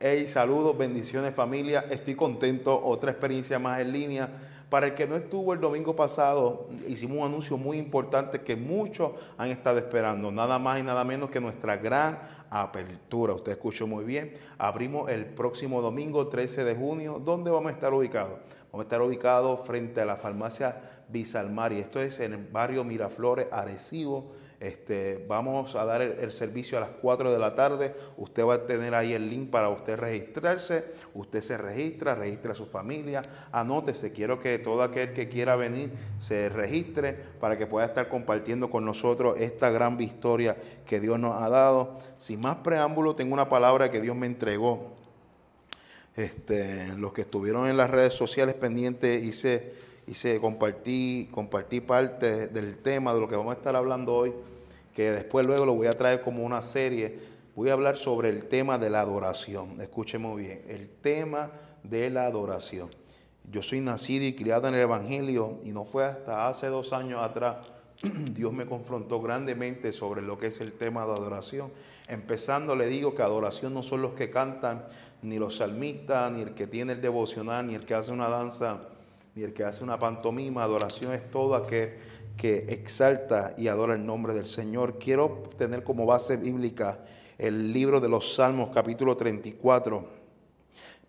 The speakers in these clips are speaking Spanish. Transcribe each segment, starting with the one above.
Hey, saludos, bendiciones familia. Estoy contento. Otra experiencia más en línea. Para el que no estuvo el domingo pasado, hicimos un anuncio muy importante que muchos han estado esperando. Nada más y nada menos que nuestra gran apertura. Usted escuchó muy bien. Abrimos el próximo domingo, 13 de junio. ¿Dónde vamos a estar ubicados? Vamos a estar ubicados frente a la farmacia Bisalmar. Y esto es en el barrio Miraflores, Arecibo este, vamos a dar el, servicio a las 4 de la tarde. Usted va a tener ahí el link para usted registrarse. Usted se registra, registra a su familia. Anótese. Quiero que todo aquel que quiera venir se registre para que pueda estar compartiendo con nosotros esta gran victoria que Dios nos ha dado. Sin más preámbulo, tengo una palabra que Dios me entregó. Este, los que estuvieron en las redes sociales pendientes hice hice, compartí, compartí parte del tema de lo que vamos a estar hablando hoy, que después luego lo voy a traer como una serie. Voy a hablar sobre el tema de la adoración. Escuchen muy bien, el tema de la adoración. Yo soy nacido y criado en el Evangelio y no fue hasta hace dos años atrás Dios me confrontó grandemente sobre lo que es el tema de adoración. Empezando le digo que adoración no son los que cantan, ni los salmistas, ni el que tiene el devocional, ni el que hace una danza y el que hace una pantomima. Adoración es todo aquel que exalta y adora el nombre del Señor. Quiero tener como base bíblica el libro de los Salmos capítulo 34,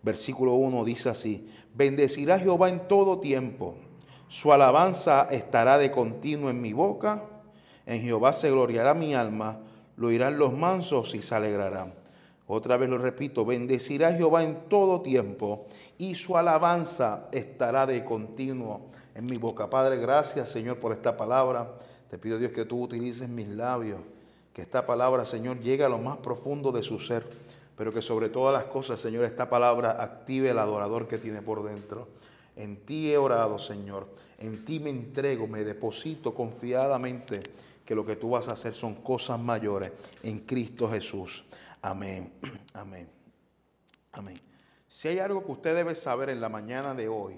versículo 1 dice así, bendecirá Jehová en todo tiempo, su alabanza estará de continuo en mi boca, en Jehová se gloriará mi alma, lo oirán los mansos y se alegrarán. Otra vez lo repito, bendecirá Jehová en todo tiempo y su alabanza estará de continuo en mi boca. Padre, gracias Señor por esta palabra. Te pido Dios que tú utilices mis labios, que esta palabra Señor llegue a lo más profundo de su ser, pero que sobre todas las cosas Señor esta palabra active el adorador que tiene por dentro. En ti he orado Señor, en ti me entrego, me deposito confiadamente que lo que tú vas a hacer son cosas mayores en Cristo Jesús. Amén, amén, amén. Si hay algo que usted debe saber en la mañana de hoy,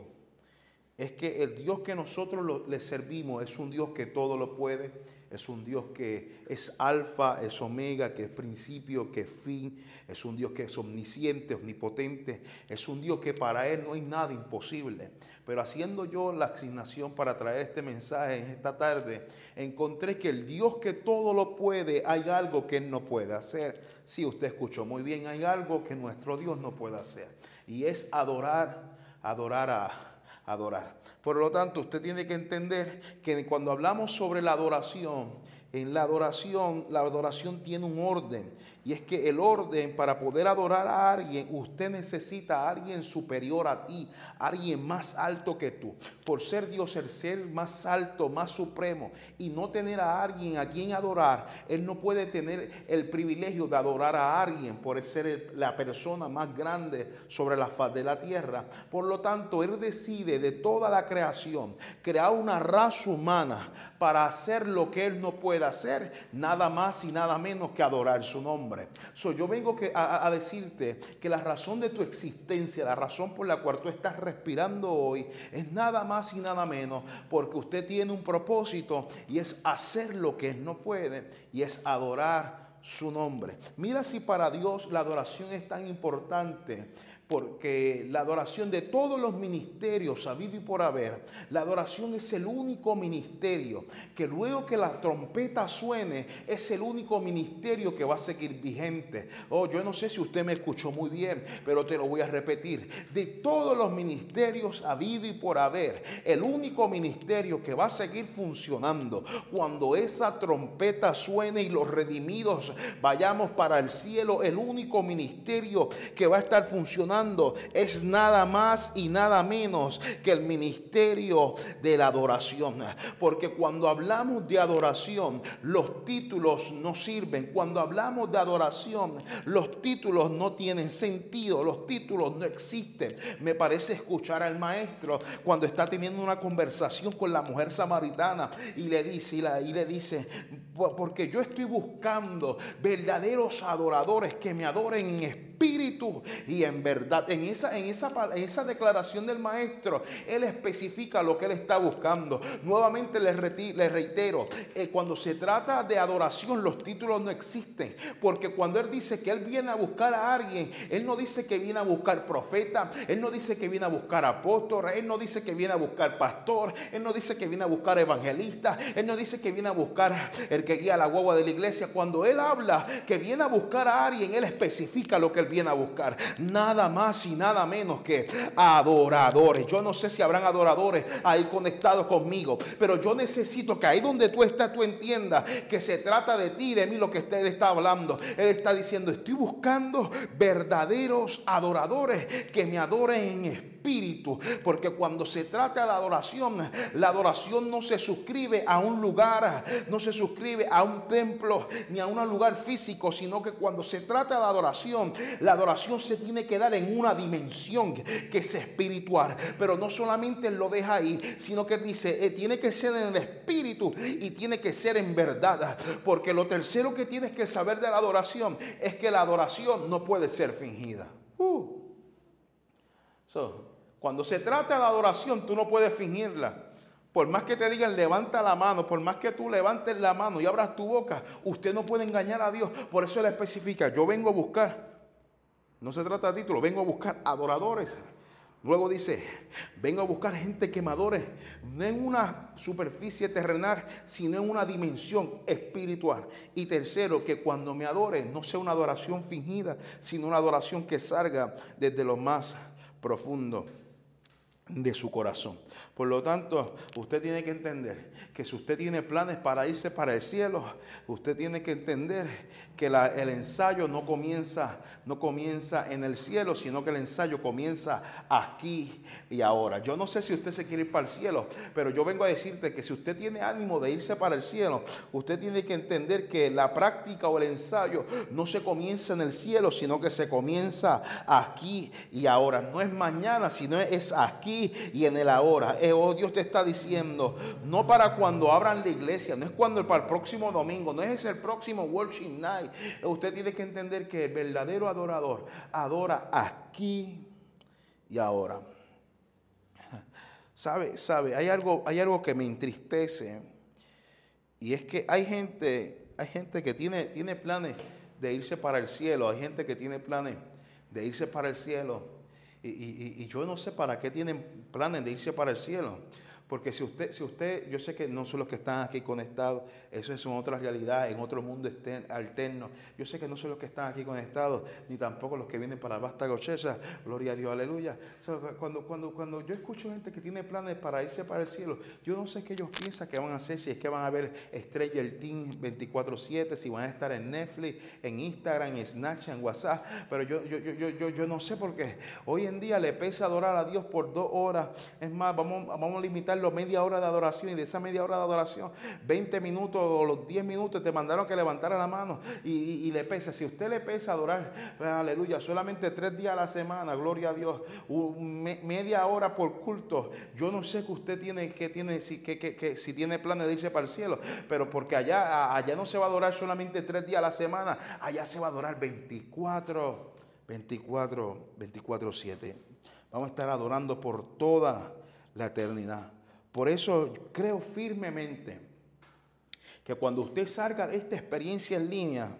es que el Dios que nosotros le servimos es un Dios que todo lo puede, es un Dios que es alfa, es omega, que es principio, que es fin, es un Dios que es omnisciente, omnipotente, es un Dios que para Él no hay nada imposible. Pero haciendo yo la asignación para traer este mensaje en esta tarde, encontré que el Dios que todo lo puede, hay algo que Él no puede hacer. Si usted escuchó muy bien, hay algo que nuestro Dios no puede hacer. Y es adorar, adorar a, adorar. Por lo tanto, usted tiene que entender que cuando hablamos sobre la adoración, en la adoración, la adoración tiene un orden. Y es que el orden para poder adorar a alguien, usted necesita a alguien superior a ti, alguien más alto que tú. Por ser Dios el ser más alto, más supremo, y no tener a alguien a quien adorar, Él no puede tener el privilegio de adorar a alguien por ser la persona más grande sobre la faz de la tierra. Por lo tanto, Él decide de toda la creación crear una raza humana para hacer lo que Él no puede hacer, nada más y nada menos que adorar su nombre. So, yo vengo a, a, decirte que la razón de tu existencia, la razón por la cual tú estás respirando hoy, es nada más y nada menos porque usted tiene un propósito y es hacer lo que Él no puede y es adorar su nombre. Mira si para Dios la adoración es tan importante porque la adoración de todos los ministerios habido y por haber, la adoración es el único ministerio que luego que la trompeta suene es el único ministerio que va a seguir vigente. Oh, yo no sé si usted me escuchó muy bien, pero te lo voy a repetir. De todos los ministerios habido y por haber, el único ministerio que va a seguir funcionando cuando esa trompeta suene y los redimidos vayamos para el cielo, el único ministerio que va a estar funcionando es nada más y nada menos que el ministerio de la adoración. Porque cuando hablamos de adoración, los títulos no sirven. Cuando hablamos de adoración, los títulos no tienen sentido, los títulos no existen. Me parece escuchar al maestro cuando está teniendo una conversación con la mujer samaritana y le dice, y le dice, porque yo estoy buscando verdaderos adoradores que me adoren en espíritu espíritu y en verdad. En esa, en esa, en esa declaración del maestro, él especifica lo que él está buscando. Nuevamente le, reitero, eh, cuando se trata de adoración, los títulos no existen. Porque cuando él dice que él viene a buscar a alguien, él no dice que viene a buscar profeta, él no dice que viene a buscar apóstol, él no dice que viene a buscar pastor, él no dice que viene a buscar evangelista, él no dice que viene a buscar el que guía la guagua de la iglesia. Cuando él habla que viene a buscar a alguien, él especifica lo que él viene a buscar. Nada más y nada menos que adoradores. Yo no sé si habrán adoradores ahí conectados conmigo, pero yo necesito que ahí donde tú estás, tú entiendas que se trata de ti, de mí, lo que él está hablando. Él está diciendo, estoy buscando verdaderos adoradores que me adoren en espíritu Porque cuando se trata de adoración, la adoración no se suscribe a un lugar, no se suscribe a un templo ni a un lugar físico, sino que cuando se trata de adoración, la adoración se tiene que dar en una dimensión que es espiritual. Pero no solamente lo deja ahí, sino que dice, eh, tiene que ser en el espíritu y tiene que ser en verdad. Porque lo tercero que tienes que saber de la adoración es que la adoración no puede ser fingida. Uh. Cuando se trata de adoración, tú no puedes fingirla. Por más que te digan levanta la mano, por más que tú levantes la mano y abras tu boca, usted no puede engañar a Dios. Por eso le especifica, yo vengo a buscar, no se trata de título, vengo a buscar adoradores. Luego dice, vengo a buscar gente que me adore, no en una superficie terrenal, sino en una dimensión espiritual. Y tercero, que cuando me adore no sea una adoración fingida, sino una adoración que salga desde lo más profundo de su corazón. Por lo tanto, usted tiene que entender que si usted tiene planes para irse para el cielo, usted tiene que entender que el ensayo no comienza, no comienza en el cielo, sino que el ensayo comienza aquí y ahora. Yo no sé si usted se quiere ir para el cielo, pero yo vengo a decirte que si usted tiene ánimo de irse para el cielo, usted tiene que entender que la práctica o el ensayo no se comienza en el cielo, sino que se comienza aquí y ahora. No es mañana, sino es aquí y en el ahora oh, Dios te está diciendo, no para cuando abran la iglesia, no es cuando para el próximo domingo, no es el próximo worship night. Usted tiene que entender que el verdadero adorador adora aquí y ahora. Sabe, sabe, hay algo, hay algo que me entristece y es que hay gente, hay gente que tiene, tiene planes de irse para el cielo, hay gente que tiene planes de irse para el cielo y, yo no sé para qué tienen planes de irse para el cielo. Porque si usted, si usted, yo sé que no son los que están aquí conectados, eso es otra realidad, en otro mundo alterno. Yo sé que no son los que están aquí conectados, ni tampoco los que vienen para Basta Gochesa, gloria a Dios, aleluya. cuando, cuando, cuando yo escucho gente que tiene planes para irse para el cielo, yo no sé qué ellos piensan que van a hacer, si es que van a ver el Team 24-7, si van a estar en Netflix, en Instagram, en Snapchat, en WhatsApp, pero yo, yo, yo, yo, yo no sé por qué. Hoy en día le pesa adorar a Dios por dos horas. Es más, vamos, vamos a limitar media hora de adoración y de esa media hora de adoración, 20 minutos o los 10 minutos te mandaron que levantara la mano y, le pesa. Si usted le pesa adorar, pues, aleluya, solamente tres días a la semana, gloria a Dios, media hora por culto. Yo no sé que usted tiene, que tiene, si, que, que, si tiene planes de irse para el cielo, pero porque allá, allá no se va a adorar solamente tres días a la semana, allá se va a adorar 24, 24, 24, 7. Vamos a estar adorando por toda la eternidad. Por eso creo firmemente que cuando usted salga de esta experiencia en línea,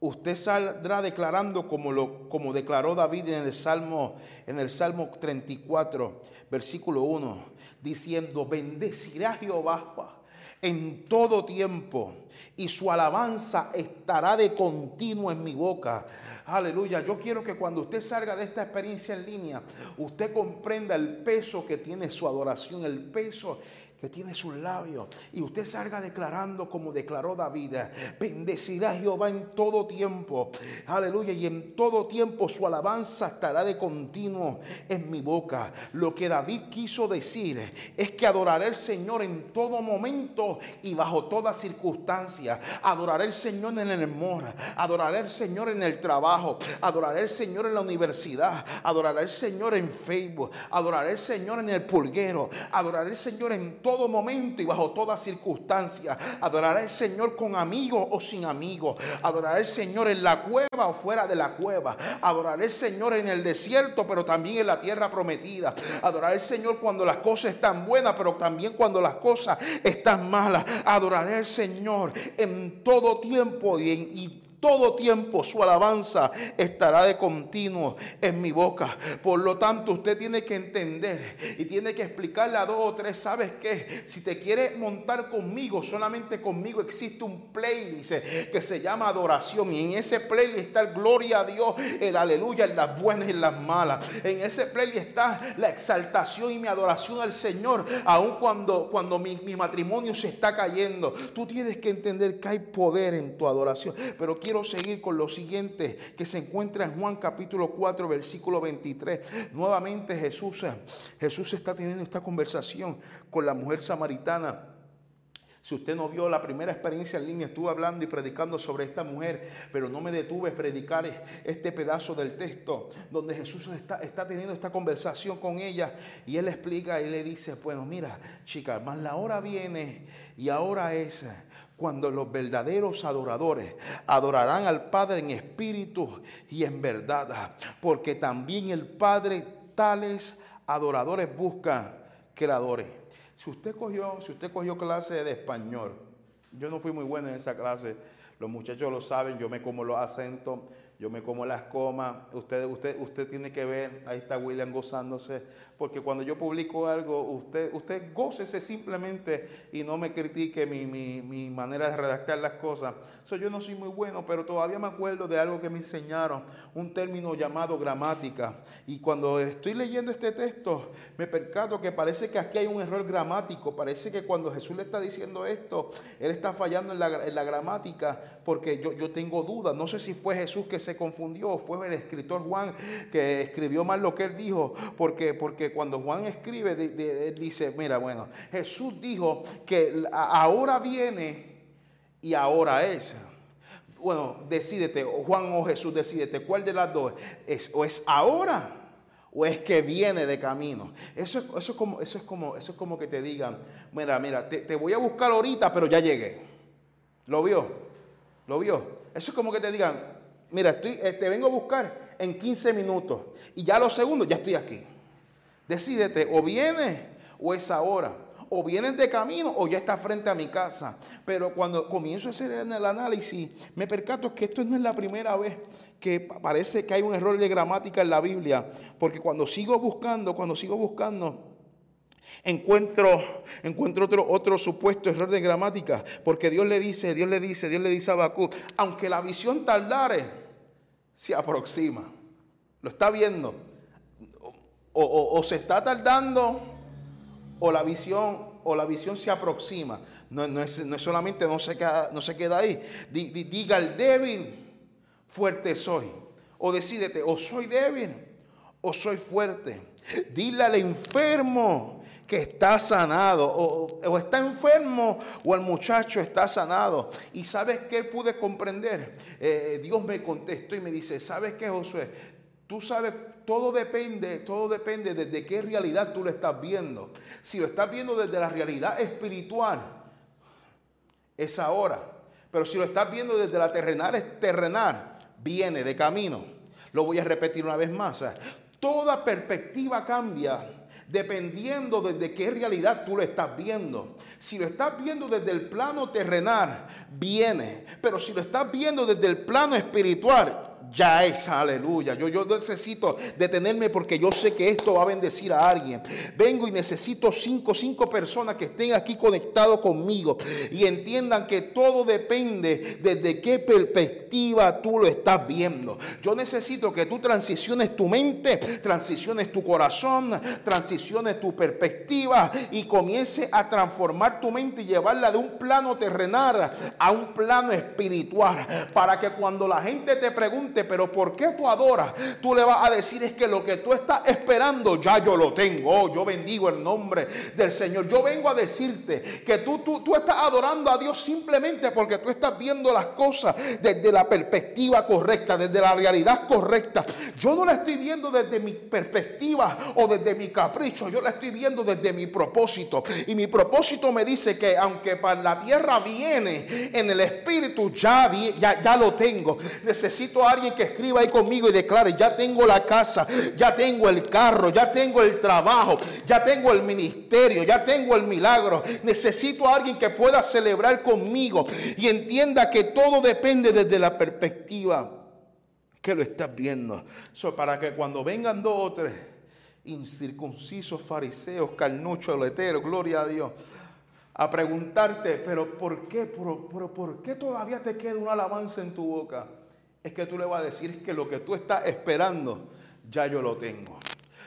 usted saldrá declarando como, lo, como declaró David en el, Salmo, en el Salmo 34, versículo 1, diciendo, bendecirá Jehová en todo tiempo y su alabanza estará de continuo en mi boca. Aleluya. Yo quiero que cuando usted salga de esta experiencia en línea, usted comprenda el peso que tiene su adoración, el peso que tiene sus labios y usted salga declarando como declaró David, bendecirá Jehová en todo tiempo, aleluya, y en todo tiempo su alabanza estará de continuo en mi boca. Lo que David quiso decir es que adoraré al Señor en todo momento y bajo toda circunstancia. Adoraré al Señor en el amor, adoraré al Señor en el trabajo, adoraré al Señor en la universidad, adoraré al Señor en Facebook, adoraré al Señor en el pulguero, adoraré al Señor en todo todo momento y bajo toda circunstancia. Adoraré al Señor con amigos o sin amigos. Adoraré al Señor en la cueva o fuera de la cueva. Adoraré al Señor en el desierto, pero también en la tierra prometida. Adoraré al Señor cuando las cosas están buenas, pero también cuando las cosas están malas. Adoraré al Señor en todo tiempo y, en, todo tiempo su alabanza estará de continuo en mi boca. Por lo tanto, usted tiene que entender y tiene que explicarle a dos o tres, ¿sabes qué? Si te quieres montar conmigo, solamente conmigo existe un playlist que se llama adoración. Y en ese playlist está el gloria a Dios, el aleluya, en las buenas y en las malas. En ese playlist está la exaltación y mi adoración al Señor, aun cuando, cuando mi, mi matrimonio se está cayendo. Tú tienes que entender que hay poder en tu adoración. Pero quiero seguir con lo siguiente que se encuentra en Juan capítulo 4, versículo 23. Nuevamente Jesús, Jesús está teniendo esta conversación con la mujer samaritana. Si usted no vio la primera experiencia en línea, estuve hablando y predicando sobre esta mujer, pero no me detuve a predicar este pedazo del texto donde Jesús está, está teniendo esta conversación con ella y él explica y le dice, bueno, mira, chica, más la hora viene y ahora es cuando los verdaderos adoradores adorarán al Padre en espíritu y en verdad, porque también el Padre tales adoradores busca creadores. Si usted cogió, si usted cogió clase de español, yo no fui muy bueno en esa clase, los muchachos lo saben, yo me como los acentos, yo me como las comas, usted, usted, usted tiene que ver, ahí está William gozándose, porque cuando yo publico algo, usted, usted gócese simplemente y no me critique mi, mi, manera de redactar las cosas. So, yo no soy muy bueno, pero todavía me acuerdo de algo que me enseñaron, un término llamado gramática. Y cuando estoy leyendo este texto, me percato que parece que aquí hay un error gramático. Parece que cuando Jesús le está diciendo esto, Él está fallando en la, en la gramática, porque yo, yo tengo dudas. No sé si fue Jesús que se confundió o fue el escritor Juan que escribió mal lo que él dijo, porque, porque cuando Juan escribe, él dice, mira, bueno, Jesús dijo que ahora viene y ahora es. Bueno, decídete, Juan o Jesús, decídete, ¿cuál de las dos es? ¿O es ahora? ¿O es que viene de camino? Eso, eso, es, como, eso, es, como, eso es como que te digan, mira, mira, te, te voy a buscar ahorita, pero ya llegué. ¿Lo vio? ¿Lo vio? Eso es como que te digan, mira, estoy, eh, te vengo a buscar en 15 minutos y ya los segundos ya estoy aquí. Decídete, o viene o es ahora. O vienes de camino o ya está frente a mi casa. Pero cuando comienzo a hacer el análisis, me percato que esto no es la primera vez que parece que hay un error de gramática en la Biblia. Porque cuando sigo buscando, cuando sigo buscando, Encuentro, encuentro otro, otro supuesto error de gramática, porque Dios le dice, Dios le dice, Dios le dice a Bakú, aunque la visión tardare, se aproxima. Lo está viendo o, se está tardando o la visión o la visión se aproxima. No, es, solamente no se queda, no se queda ahí. diga el débil, fuerte soy. O decídete, o soy débil o soy fuerte. Dile al enfermo que está sanado, o, está enfermo, o el muchacho está sanado. Y sabes qué pude comprender. Eh, Dios me contestó y me dice: ¿Sabes qué, Josué? Tú sabes, todo depende, todo depende desde qué realidad tú lo estás viendo. Si lo estás viendo desde la realidad espiritual, es ahora. Pero si lo estás viendo desde la terrenal, es terrenal, viene de camino. Lo voy a repetir una vez más. Toda perspectiva cambia dependiendo desde qué realidad tú lo estás viendo. Si lo estás viendo desde el plano terrenal, viene. Pero si lo estás viendo desde el plano espiritual, ya es aleluya. Yo, yo necesito detenerme porque yo sé que esto va a bendecir a alguien. Vengo y necesito cinco, cinco personas que estén aquí conectados conmigo y entiendan que todo depende desde qué perspectiva tú lo estás viendo. Yo necesito que tú transiciones tu mente, transiciones tu corazón, transiciones tu perspectiva y comience a transformar tu mente y llevarla de un plano terrenal a un plano espiritual. Para que cuando la gente te pregunte, pero ¿por qué tú adoras? Tú le vas a decir es que lo que tú estás esperando ya yo lo tengo. Oh, yo bendigo el nombre del Señor. Yo vengo a decirte que tú, tú, tú estás adorando a Dios simplemente porque tú estás viendo las cosas desde la perspectiva correcta, desde la realidad correcta. Yo no la estoy viendo desde mi perspectiva o desde mi capricho, yo la estoy viendo desde mi propósito. Y mi propósito me dice que aunque para la tierra viene en el espíritu, ya, ya, ya lo tengo. Necesito a alguien que escriba ahí conmigo y declare, ya tengo la casa, ya tengo el carro, ya tengo el trabajo, ya tengo el ministerio, ya tengo el milagro. Necesito a alguien que pueda celebrar conmigo y entienda que todo depende desde la perspectiva que lo estás viendo. para que cuando vengan dos o tres incircuncisos fariseos, carnuchos, leteros, gloria a Dios, a preguntarte, pero ¿por qué? ¿Por, por qué todavía te queda una alabanza en tu boca? Es que tú le vas a decir que lo que tú estás esperando, ya yo lo tengo.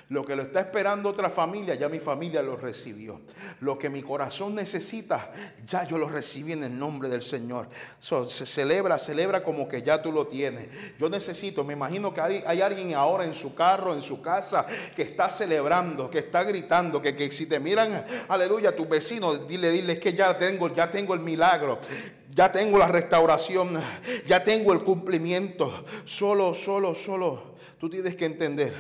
Lo que lo está esperando otra familia, ya mi familia lo recibió. Lo que mi corazón necesita, ya yo lo recibí en el nombre del Señor. se celebra, celebra como que ya tú lo tienes. Yo necesito, me imagino que hay, alguien ahora en su carro, en su casa, que está celebrando, que está gritando, que, que si te miran, aleluya, tus vecinos, dile, dile que ya tengo, ya tengo el milagro ya tengo la restauración, ya tengo el cumplimiento. Solo, solo, solo. Tú tienes que entender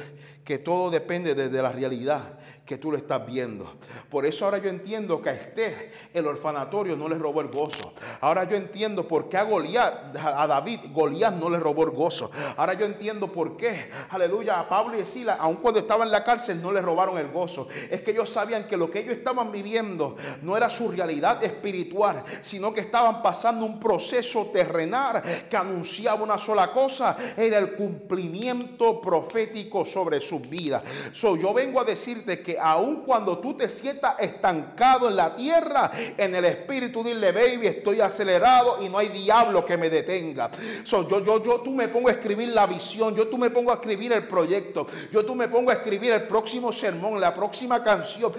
que todo depende desde la realidad que tú lo estás viendo. Por eso ahora yo entiendo que a Esther el orfanatorio no le robó el gozo. Ahora yo entiendo por qué a Goliat, a David, Goliat no le robó el gozo. Ahora yo entiendo por qué, aleluya, a Pablo y a Sila, aun cuando estaban en la cárcel, no le robaron el gozo. Es que ellos sabían que lo que ellos estaban viviendo no era su realidad espiritual, sino que estaban pasando un proceso terrenal que anunciaba una sola cosa, era el cumplimiento profético sobre su vida. So, yo vengo a decirte que aun cuando tú te sientas estancado en la tierra, en el espíritu dile, baby, estoy acelerado y no hay diablo que me detenga. So, yo, yo, yo, tú me pongo a escribir la visión, yo tú me pongo a escribir el proyecto, yo tú me pongo a escribir el próximo sermón, la próxima canción,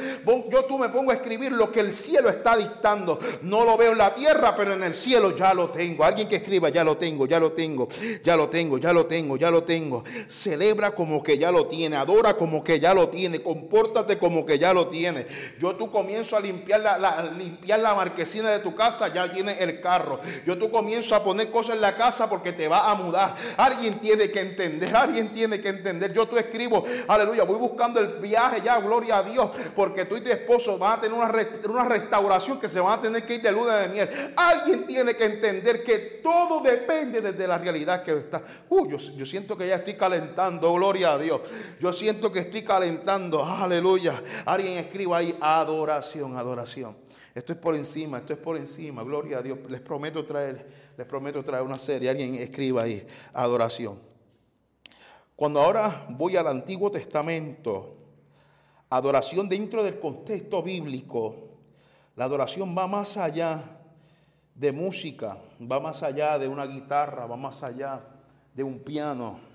yo tú me pongo a escribir lo que el cielo está dictando. No lo veo en la tierra, pero en el cielo ya lo tengo. Alguien que escriba, ya lo tengo, ya lo tengo, ya lo tengo, ya lo tengo, ya lo tengo. Celebra como que ya lo tiene, adora como que ya lo tiene, compórtate como que ya lo tiene. Yo tú comienzo a limpiar la, limpiar la marquesina de tu casa, ya tiene el carro. Yo tú comienzo a poner cosas en la casa porque te va a mudar. Alguien tiene que entender, alguien tiene que entender. Yo tú escribo, aleluya, voy buscando el viaje ya, gloria a Dios, porque tú y tu esposo van a tener una, una restauración que se van a tener que ir de luna de miel. Alguien tiene que entender que todo depende desde la realidad que está. Uh, yo, yo siento que ya estoy calentando, gloria a Dios. Yo siento que estoy calentando, aleluya. Alguien escriba ahí adoración, adoración. Esto es por encima, esto es por encima. Gloria a Dios. Les prometo traer, les prometo traer una serie. Alguien escriba ahí adoración. Cuando ahora voy al Antiguo Testamento, adoración dentro del contexto bíblico, la adoración va más allá de música, va más allá de una guitarra, va más allá de un piano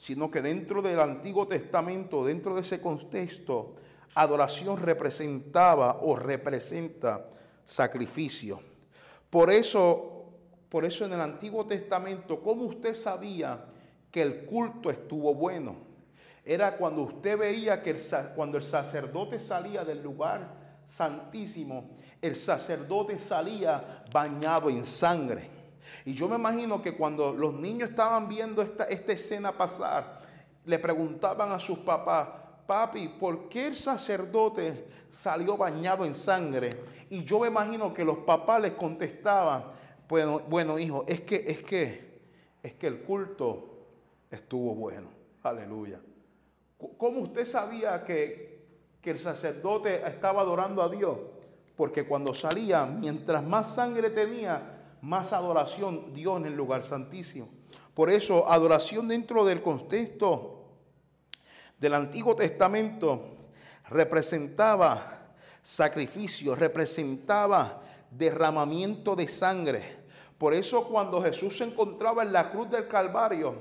sino que dentro del Antiguo Testamento, dentro de ese contexto, adoración representaba o representa sacrificio. Por eso, por eso en el Antiguo Testamento, ¿cómo usted sabía que el culto estuvo bueno? Era cuando usted veía que cuando el sacerdote salía del lugar santísimo, el sacerdote salía bañado en sangre. Y yo me imagino que cuando los niños estaban viendo esta, esta escena pasar, le preguntaban a sus papás, papi, ¿por qué el sacerdote salió bañado en sangre? Y yo me imagino que los papás les contestaban, bueno, bueno hijo, es que, es que, es que el culto estuvo bueno. Aleluya. ¿Cómo usted sabía que, que el sacerdote estaba adorando a Dios? Porque cuando salía, mientras más sangre tenía, más adoración dio en el lugar santísimo. Por eso, adoración dentro del contexto del Antiguo Testamento representaba sacrificio, representaba derramamiento de sangre. Por eso cuando Jesús se encontraba en la cruz del Calvario,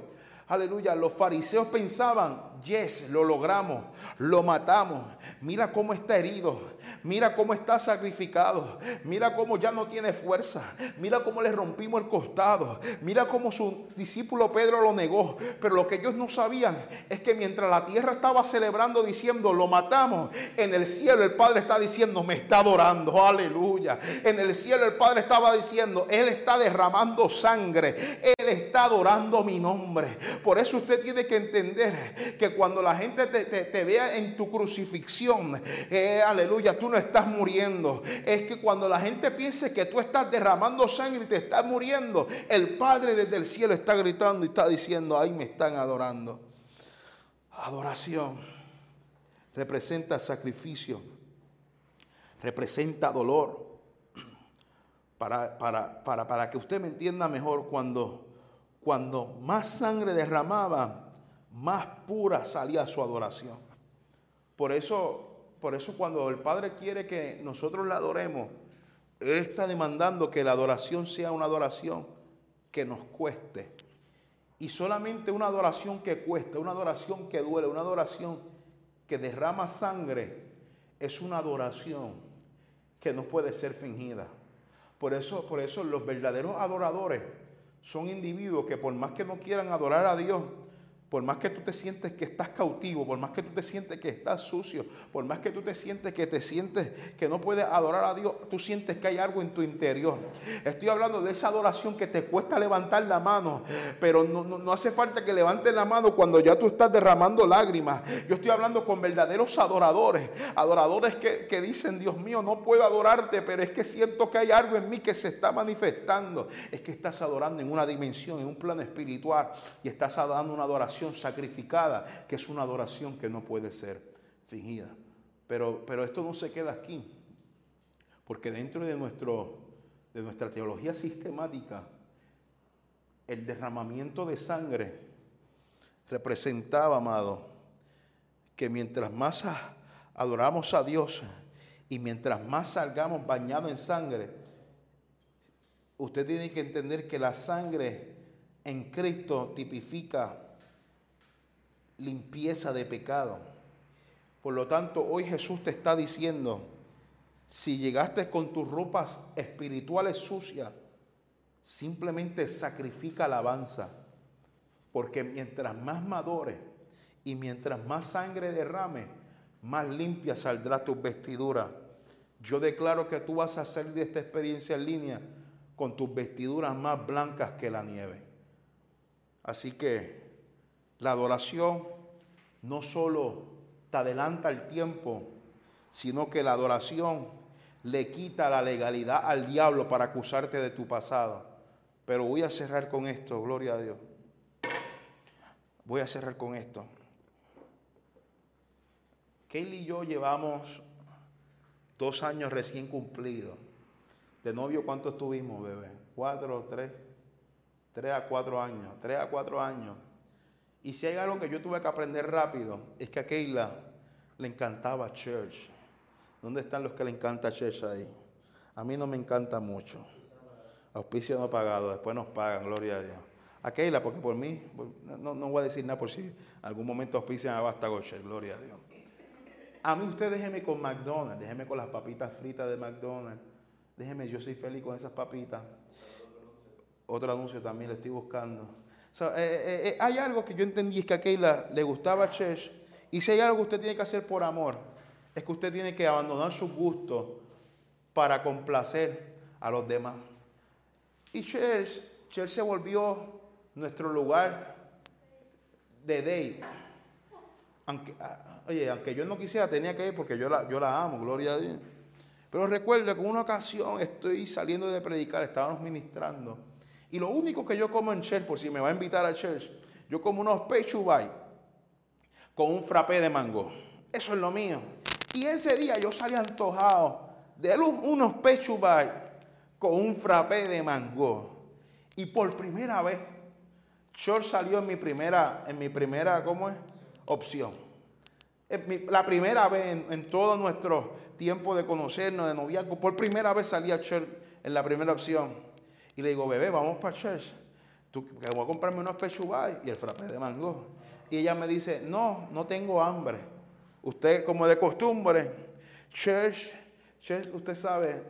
aleluya, los fariseos pensaban, yes, lo logramos, lo matamos. Mira cómo está herido, mira cómo está sacrificado, mira cómo ya no tiene fuerza, mira cómo le rompimos el costado, mira cómo su discípulo Pedro lo negó. Pero lo que ellos no sabían es que mientras la tierra estaba celebrando diciendo, lo matamos, en el cielo el Padre está diciendo, me está adorando, aleluya. En el cielo el Padre estaba diciendo, Él está derramando sangre, Él está adorando mi nombre. Por eso usted tiene que entender que cuando la gente te, vea en tu crucifixión, eh, aleluya, tú no estás muriendo. Es que cuando la gente piense que tú estás derramando sangre y te estás muriendo, el Padre desde el cielo está gritando y está diciendo, ahí me están adorando. Adoración representa sacrificio, representa dolor. Para, para, para, para que usted me entienda mejor, cuando, cuando más sangre derramaba, más pura salía su adoración. Por eso, por eso cuando el Padre quiere que nosotros la adoremos, Él está demandando que la adoración sea una adoración que nos cueste. Y solamente una adoración que cuesta, una adoración que duele, una adoración que derrama sangre, es una adoración que no puede ser fingida. Por eso, por eso los verdaderos adoradores son individuos que por más que no quieran adorar a Dios, por más que tú te sientes que estás cautivo, por más que tú te sientes que estás sucio, por más que tú te sientes que te sientes que no puedes adorar a Dios, tú sientes que hay algo en tu interior. Estoy hablando de esa adoración que te cuesta levantar la mano, pero no, hace falta que levantes la mano cuando ya tú estás derramando lágrimas. Yo estoy hablando con verdaderos adoradores, adoradores que, que dicen, Dios mío, no puedo adorarte, pero es que siento que hay algo en mí que se está manifestando. Es que estás adorando en una dimensión, en un plano espiritual y estás dando una adoración sacrificada, que es una adoración que no puede ser fingida. Pero, pero esto no se queda aquí, porque dentro de, nuestro, de nuestra teología sistemática, el derramamiento de sangre representaba, amado, que mientras más adoramos a Dios y mientras más salgamos bañados en sangre, usted tiene que entender que la sangre en Cristo tipifica limpieza de pecado. Por lo tanto, hoy Jesús te está diciendo, si llegaste con tus ropas espirituales sucias, simplemente sacrifica alabanza, porque mientras más madure y mientras más sangre derrame, más limpia saldrá tu vestidura. Yo declaro que tú vas a salir de esta experiencia en línea con tus vestiduras más blancas que la nieve. Así que la adoración no solo te adelanta el tiempo, sino que la adoración le quita la legalidad al diablo para acusarte de tu pasado. Pero voy a cerrar con esto, gloria a Dios. Voy a cerrar con esto. Kaylee y yo llevamos dos años recién cumplidos. De novio, ¿cuánto estuvimos, bebé? ¿Cuatro, tres? Tres a cuatro años. Tres a cuatro años. Y si hay algo que yo tuve que aprender rápido, es que a Keila le encantaba church. ¿Dónde están los que le encanta church ahí? A mí no me encanta mucho. Auspicio no pagado, después nos pagan, gloria a Dios. A Keila, porque por mí, no, no voy a decir nada por si algún momento auspician a Basta gloria a Dios. A mí usted déjeme con McDonald's, déjeme con las papitas fritas de McDonald's. Déjeme, yo soy feliz con esas papitas. Otro anuncio también le estoy buscando. Eh, eh, eh, hay algo que yo entendí es que a Keila le gustaba a Church. Y si hay algo que usted tiene que hacer por amor, es que usted tiene que abandonar su gusto para complacer a los demás. Y Church, Church se volvió nuestro lugar de date. Aunque, ah, oye, aunque yo no quisiera, tenía que ir porque yo la, yo la amo, gloria a Dios. Pero recuerdo que en una ocasión estoy saliendo de predicar, estábamos ministrando. Y lo único que yo como en church, por si me va a invitar a church, yo como unos pechubay con un frappé de mango. Eso es lo mío. Y ese día yo salí antojado de unos pechubay con un frappé de mango. Y por primera vez, Church salió en mi primera, en mi primera, ¿cómo es? Opción. La primera vez en, en, todo nuestro tiempo de conocernos, de noviazgo, por primera vez salí a Church en la primera opción. Y le digo, bebé, vamos para church. Tú, voy a comprarme unos pechubay y el frappé de mango. Y ella me dice, no, no tengo hambre. Usted, como de costumbre, church, church, usted sabe,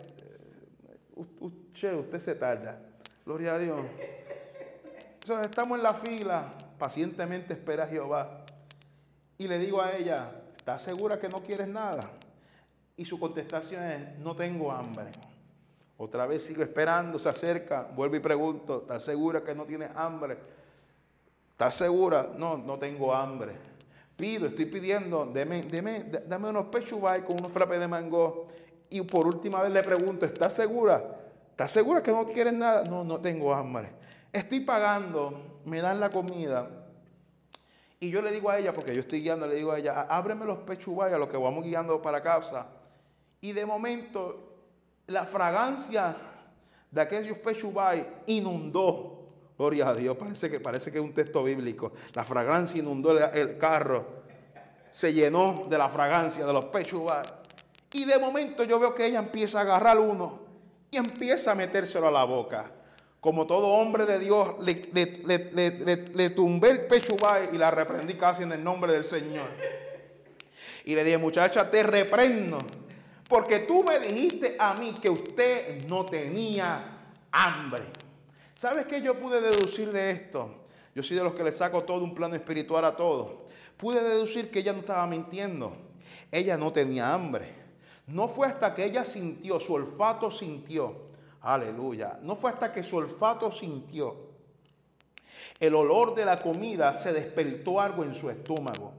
usted se tarda. Gloria a Dios. Entonces estamos en la fila, pacientemente espera a Jehová. Y le digo a ella, ¿estás segura que no quieres nada? Y su contestación es, no tengo hambre. Otra vez sigo esperando, se acerca, vuelvo y pregunto, ¿estás segura que no tienes hambre? ¿Estás segura? No, no tengo hambre. Pido, estoy pidiendo, deme, dame unos pechubay con unos frappes de mango. Y por última vez le pregunto, ¿estás segura? ¿Estás segura que no quieres nada? No, no tengo hambre. Estoy pagando, me dan la comida. Y yo le digo a ella, porque yo estoy guiando, le digo a ella, ábreme los pechubay a los que vamos guiando para casa. Y de momento la fragancia de aquellos pechubay inundó. Gloria a Dios, parece que, parece que es un texto bíblico. La fragancia inundó el, carro. Se llenó de la fragancia de los pechubay. Y de momento yo veo que ella empieza a agarrar uno y empieza a metérselo a la boca. Como todo hombre de Dios, le, le, tumbé el pechubay y la reprendí casi en el nombre del Señor. Y le dije, muchacha, te reprendo porque tú me dijiste a mí que usted no tenía hambre. ¿Sabes qué yo pude deducir de esto? Yo soy de los que le saco todo un plano espiritual a todo. Pude deducir que ella no estaba mintiendo. Ella no tenía hambre. No fue hasta que ella sintió, su olfato sintió. Aleluya. No fue hasta que su olfato sintió. El olor de la comida se despertó algo en su estómago.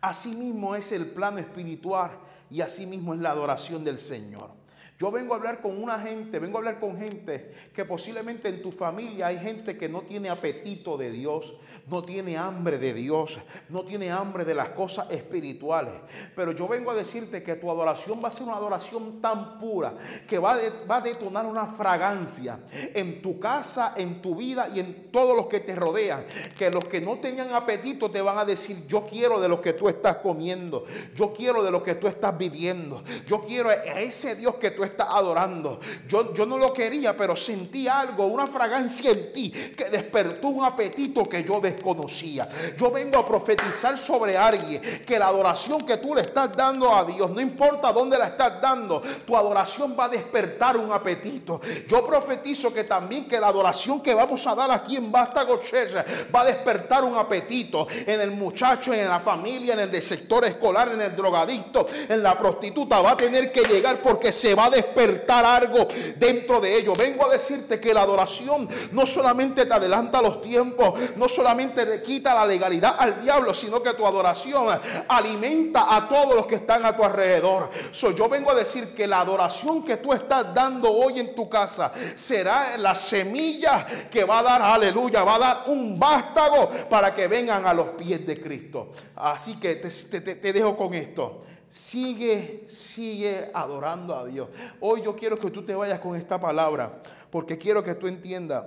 Asimismo es el plano espiritual y así mismo es la adoración del Señor. Yo vengo a hablar con una gente, vengo a hablar con gente que posiblemente en tu familia hay gente que no tiene apetito de Dios, no tiene hambre de Dios, no tiene hambre de las cosas espirituales. Pero yo vengo a decirte que tu adoración va a ser una adoración tan pura que va, a detonar una fragancia en tu casa, en tu vida y en todos los que te rodean. Que los que no tenían apetito te van a decir, yo quiero de lo que tú estás comiendo, yo quiero de lo que tú estás viviendo, yo quiero a ese Dios que tú estás adorando. Yo, yo no lo quería, pero sentí algo, una fragancia en ti que despertó un apetito que yo desconocía. Yo vengo a profetizar sobre alguien que la adoración que tú le estás dando a Dios, no importa dónde la estás dando, tu adoración va a despertar un apetito. Yo profetizo que también que la adoración que vamos a dar aquí en Basta Church va a despertar un apetito en el muchacho, en la familia, en el del sector escolar, en el drogadicto, en la prostituta. Va a tener que llegar porque se va a despertar algo dentro de ellos. Vengo a decirte que la adoración no solamente te adelanta los tiempos, no solamente le quita la legalidad al diablo, sino que tu adoración alimenta a todos los que están a tu alrededor. yo vengo a decir que la adoración que tú estás dando hoy en tu casa será la semilla que va a dar, aleluya, va a dar un vástago para que vengan a los pies de Cristo. Así que te dejo con esto. Sigue, sigue adorando a Dios. Hoy yo quiero que tú te vayas con esta palabra, porque quiero que tú entiendas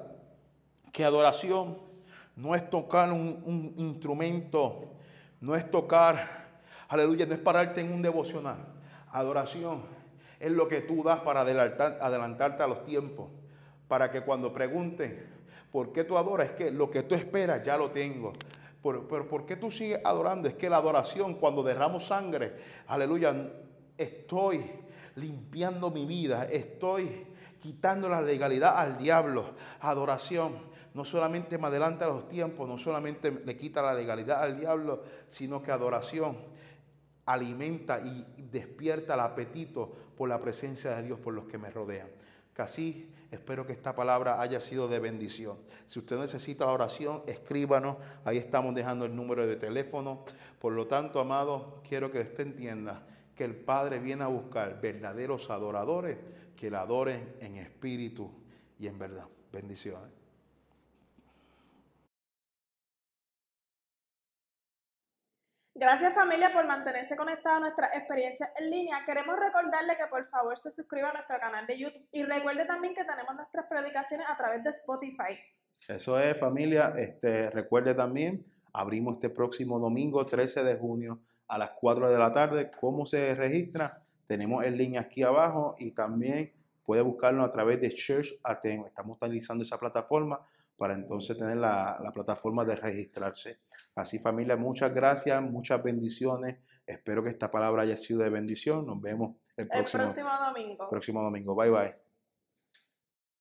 que adoración no es tocar un, instrumento, no es tocar, aleluya, no es pararte en un devocional. Adoración es lo que tú das para adelantarte a los tiempos, para que cuando pregunten, ¿por qué tú adoras? Es que lo que tú esperas ya lo tengo. Pero, ¿por qué tú sigues adorando? Es que la adoración, cuando derramo sangre, aleluya, estoy limpiando mi vida, estoy quitando la legalidad al diablo. Adoración no solamente me adelanta los tiempos, no solamente le quita la legalidad al diablo, sino que adoración alimenta y despierta el apetito por la presencia de Dios por los que me rodean. Casi espero que esta palabra haya sido de bendición. Si usted necesita la oración, escríbanos. Ahí estamos dejando el número de teléfono. Por lo tanto, amado, quiero que usted entienda que el Padre viene a buscar verdaderos adoradores que la adoren en espíritu y en verdad. Bendiciones. Gracias familia por mantenerse conectada a nuestra experiencia en línea. Queremos recordarle que por favor se suscriba a nuestro canal de YouTube y recuerde también que tenemos nuestras predicaciones a través de Spotify. Eso es familia. Este, recuerde también, abrimos este próximo domingo 13 de junio a las 4 de la tarde. ¿Cómo se registra? Tenemos el link aquí abajo y también puede buscarlo a través de Church Aten. Estamos utilizando esa plataforma para entonces tener la, la plataforma de registrarse. Así familia, muchas gracias, muchas bendiciones. Espero que esta palabra haya sido de bendición. Nos vemos el próximo, el próximo domingo. Próximo domingo. Bye bye.